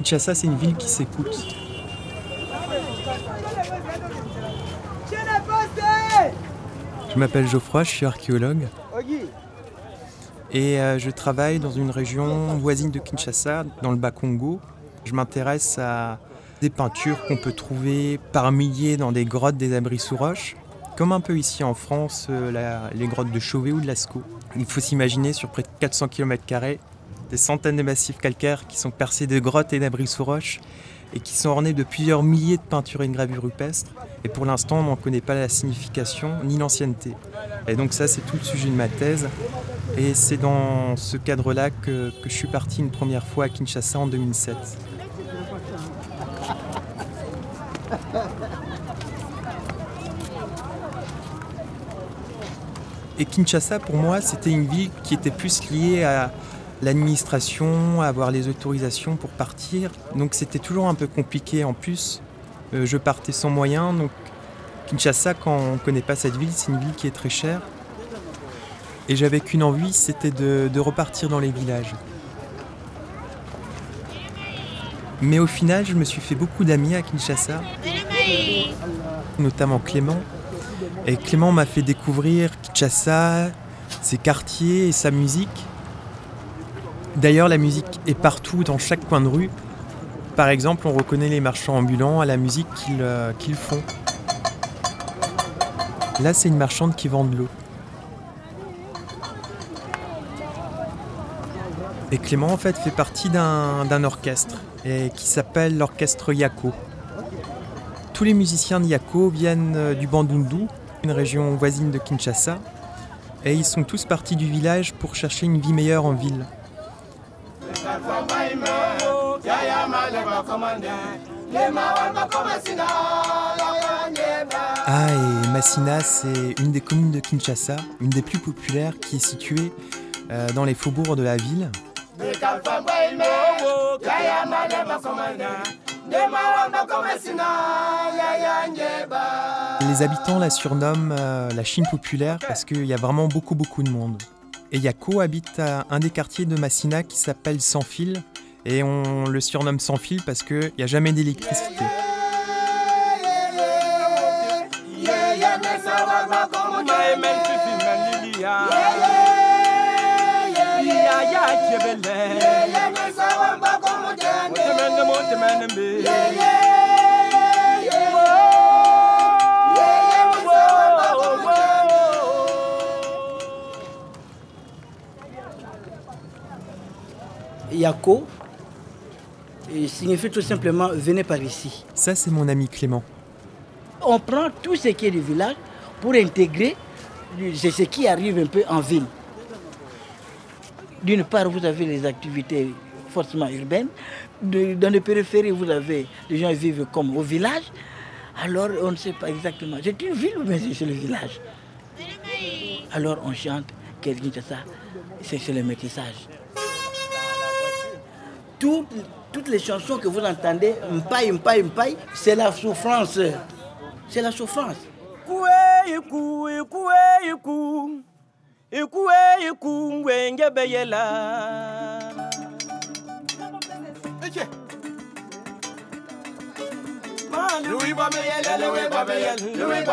Kinshasa, c'est une ville qui s'écoute. Je m'appelle Geoffroy, je suis archéologue. Et euh, je travaille dans une région voisine de Kinshasa, dans le Bas-Congo. Je m'intéresse à des peintures qu'on peut trouver par milliers dans des grottes, des abris sous roches, comme un peu ici en France, euh, les grottes de Chauvet ou de Lascaux. Il faut s'imaginer sur près de 400 km des centaines de massifs calcaires qui sont percés de grottes et d'abris sous roches et qui sont ornés de plusieurs milliers de peintures et de gravures rupestres. Et pour l'instant, on n'en connaît pas la signification ni l'ancienneté. Et donc ça, c'est tout le sujet de ma thèse. Et c'est dans ce cadre-là que, que je suis parti une première fois à Kinshasa en 2007. Et Kinshasa, pour moi, c'était une ville qui était plus liée à l'administration, avoir les autorisations pour partir. Donc c'était toujours un peu compliqué en plus. Euh, je partais sans moyens. Donc Kinshasa, quand on ne connaît pas cette ville, c'est une ville qui est très chère. Et j'avais qu'une envie, c'était de repartir dans les villages. Mais au final, je me suis fait beaucoup d'amis à Kinshasa, notamment Clément. Et Clément m'a fait découvrir Kinshasa, ses quartiers et sa musique. D'ailleurs, la musique est partout, dans chaque coin de rue. Par exemple, on reconnaît les marchands ambulants à la musique qu'ils euh, font. Là, c'est une marchande qui vend de l'eau. Et Clément, en fait, fait partie d'un orchestre qui s'appelle l'orchestre Yako. Tous les musiciens de Yako viennent euh, du Bandundu, une région voisine de Kinshasa, et ils sont tous partis du village pour chercher une vie meilleure en ville. Ah, et Massina, c'est une des communes de Kinshasa, une des plus populaires, qui est située euh, dans les faubourgs de la ville. Les habitants la surnomment euh, la Chine populaire parce qu'il y a vraiment beaucoup beaucoup de monde. Et Yako habite à un des quartiers de Massina qui s'appelle Sans fil et on le surnomme Sans fil parce qu'il n'y a jamais d'électricité. Yako signifie tout simplement venez par ici. Ça, c'est mon ami Clément. On prend tout ce qui est du village pour intégrer ce qui arrive un peu en ville. D'une part, vous avez les activités forcément urbaines. dans les périphéries, vous avez les gens vivent comme au village. Alors, on ne sait pas exactement. C'est une ville ou bien c'est le village Alors, on chante, qu'est-ce ça C'est le métissage. Toutes les chansons que vous entendez, mpaï, mpaï, mpaï, c'est la souffrance. C'est la souffrance. Louis Louis Louis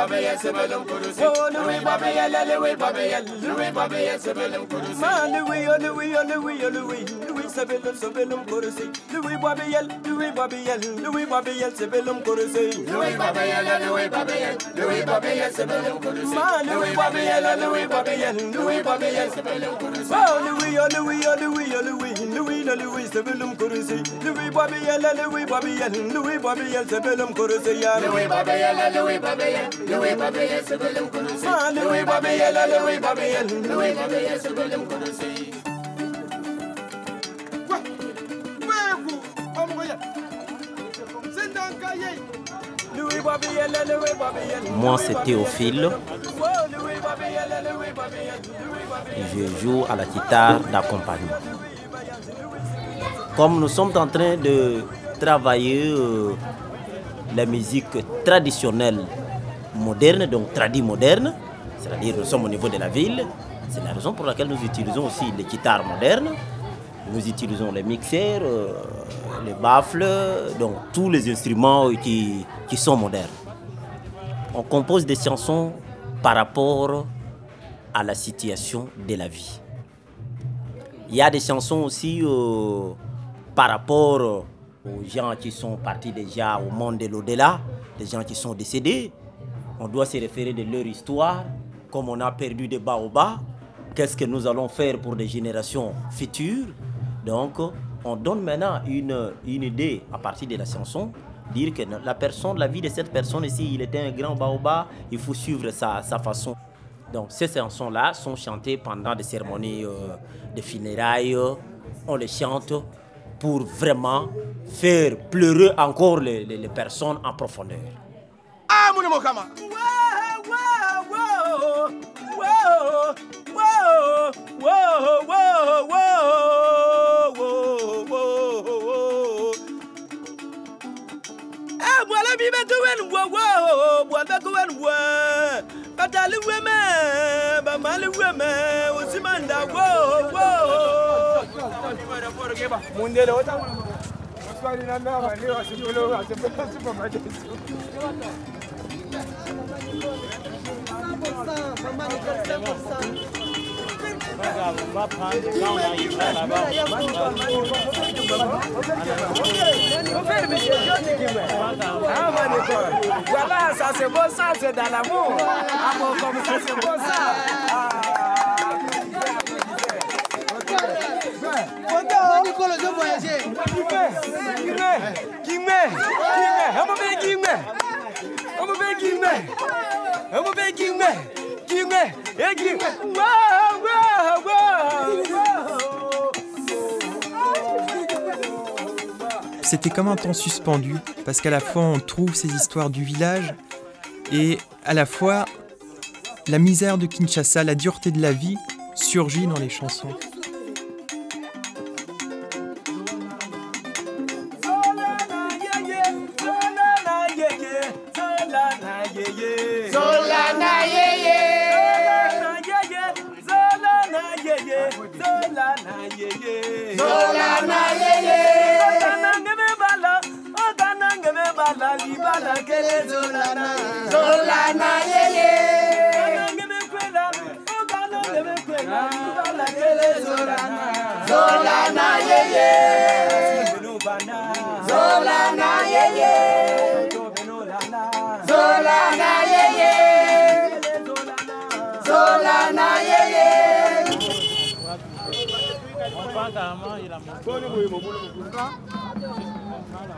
c'est Belum Kurusi. Oh, Louis Babeyel, Louis Babeyel, Louis Babeyel, c'est Belum Kurusi. Man, Louis, oh, Louis, oh, Louis, oh, Louis, Louis, c'est Belum, c'est Belum Kurusi. Louis Babeyel, Louis Babeyel, Louis Babeyel, c'est Belum Kurusi. Louis Babeyel, Louis Babeyel, Louis Babeyel, c'est Belum Kurusi. Man, Louis Babeyel, Louis Babeyel, Louis Babeyel, c'est Belum Kurusi. Oh, Louis, oh, Louis, oh, Louis, oh, Louis, Louis, oh, Louis, c'est Belum Kurusi. Louis Babeyel, Louis Babeyel, Louis Babeyel, c'est Belum Kurusi. Louis Babeyel, Louis Babeyel, Louis Babeyel, c'est Belum Kurusi. Louis Babeyel, Louis Babeyel, Louis Babeyel, c'est Belum Moi, c'est Théophile. Je joue à la guitare d'accompagnement. Comme nous sommes en train de travailler euh, la musique traditionnelle moderne, donc tradie moderne, c'est-à-dire nous sommes au niveau de la ville, c'est la raison pour laquelle nous utilisons aussi les guitares modernes, nous utilisons les mixeurs, euh, les baffles, donc tous les instruments qui, qui sont modernes. On compose des chansons par rapport à la situation de la vie. Il y a des chansons aussi euh, par rapport aux gens qui sont partis déjà au monde de l'au-delà, des gens qui sont décédés. On doit se référer de leur histoire, comme on a perdu des baobabs, qu'est-ce que nous allons faire pour des générations futures? Donc, on donne maintenant une, une idée à partir de la chanson, dire que la personne, la vie de cette personne ici, il était un grand baobab, il faut suivre sa, sa façon. Donc ces chansons-là sont chantées pendant des cérémonies euh, de funérailles. On les chante pour vraiment faire pleurer encore les, les, les personnes en profondeur. Ah, mon Voilà, ça c'est beau ça, c'est dans l'amour. Ça, ça. C'était comme un temps suspendu, parce qu'à la fois on trouve ces histoires du village, et à la fois la misère de Kinshasa, la dureté de la vie surgit dans les chansons. libala libala kele zolana zolana yeye. Libala kele zolana zolana yeye. Zolana yeye. Zolana yeye. Zolana yeye. Panga ama ila mwana. Kwa nini mwimu mwana mwana?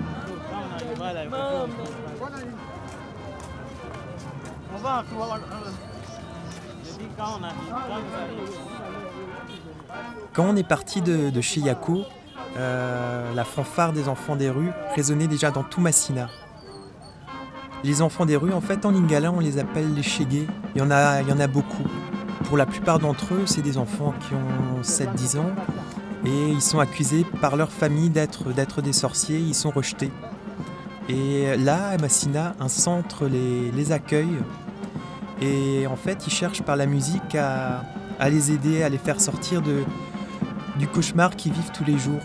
Quand on est parti de, de chez Yako, euh, la fanfare des enfants des rues résonnait déjà dans tout Massina. Les enfants des rues, en fait, en lingala, on les appelle les chégués. Il y en a, il y en a beaucoup. Pour la plupart d'entre eux, c'est des enfants qui ont 7-10 ans et ils sont accusés par leur famille d'être des sorciers, ils sont rejetés. Et là, Massina, un centre les, accueille et en fait, ils cherchent par la musique à, les aider, à les faire sortir du cauchemar qu'ils vivent tous les jours.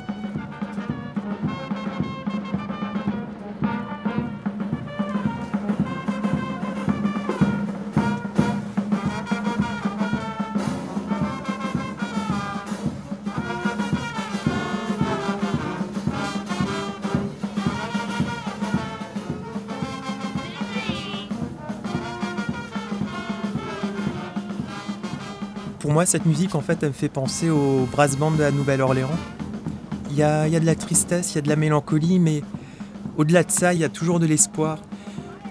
Moi, cette musique, en fait, elle me fait penser au brass band de la Nouvelle-Orléans. Il y a, y a de la tristesse, il y a de la mélancolie, mais au-delà de ça, il y a toujours de l'espoir.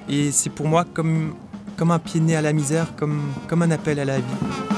Et c'est pour moi comme, comme un pied de nez à la misère, comme, comme un appel à la vie.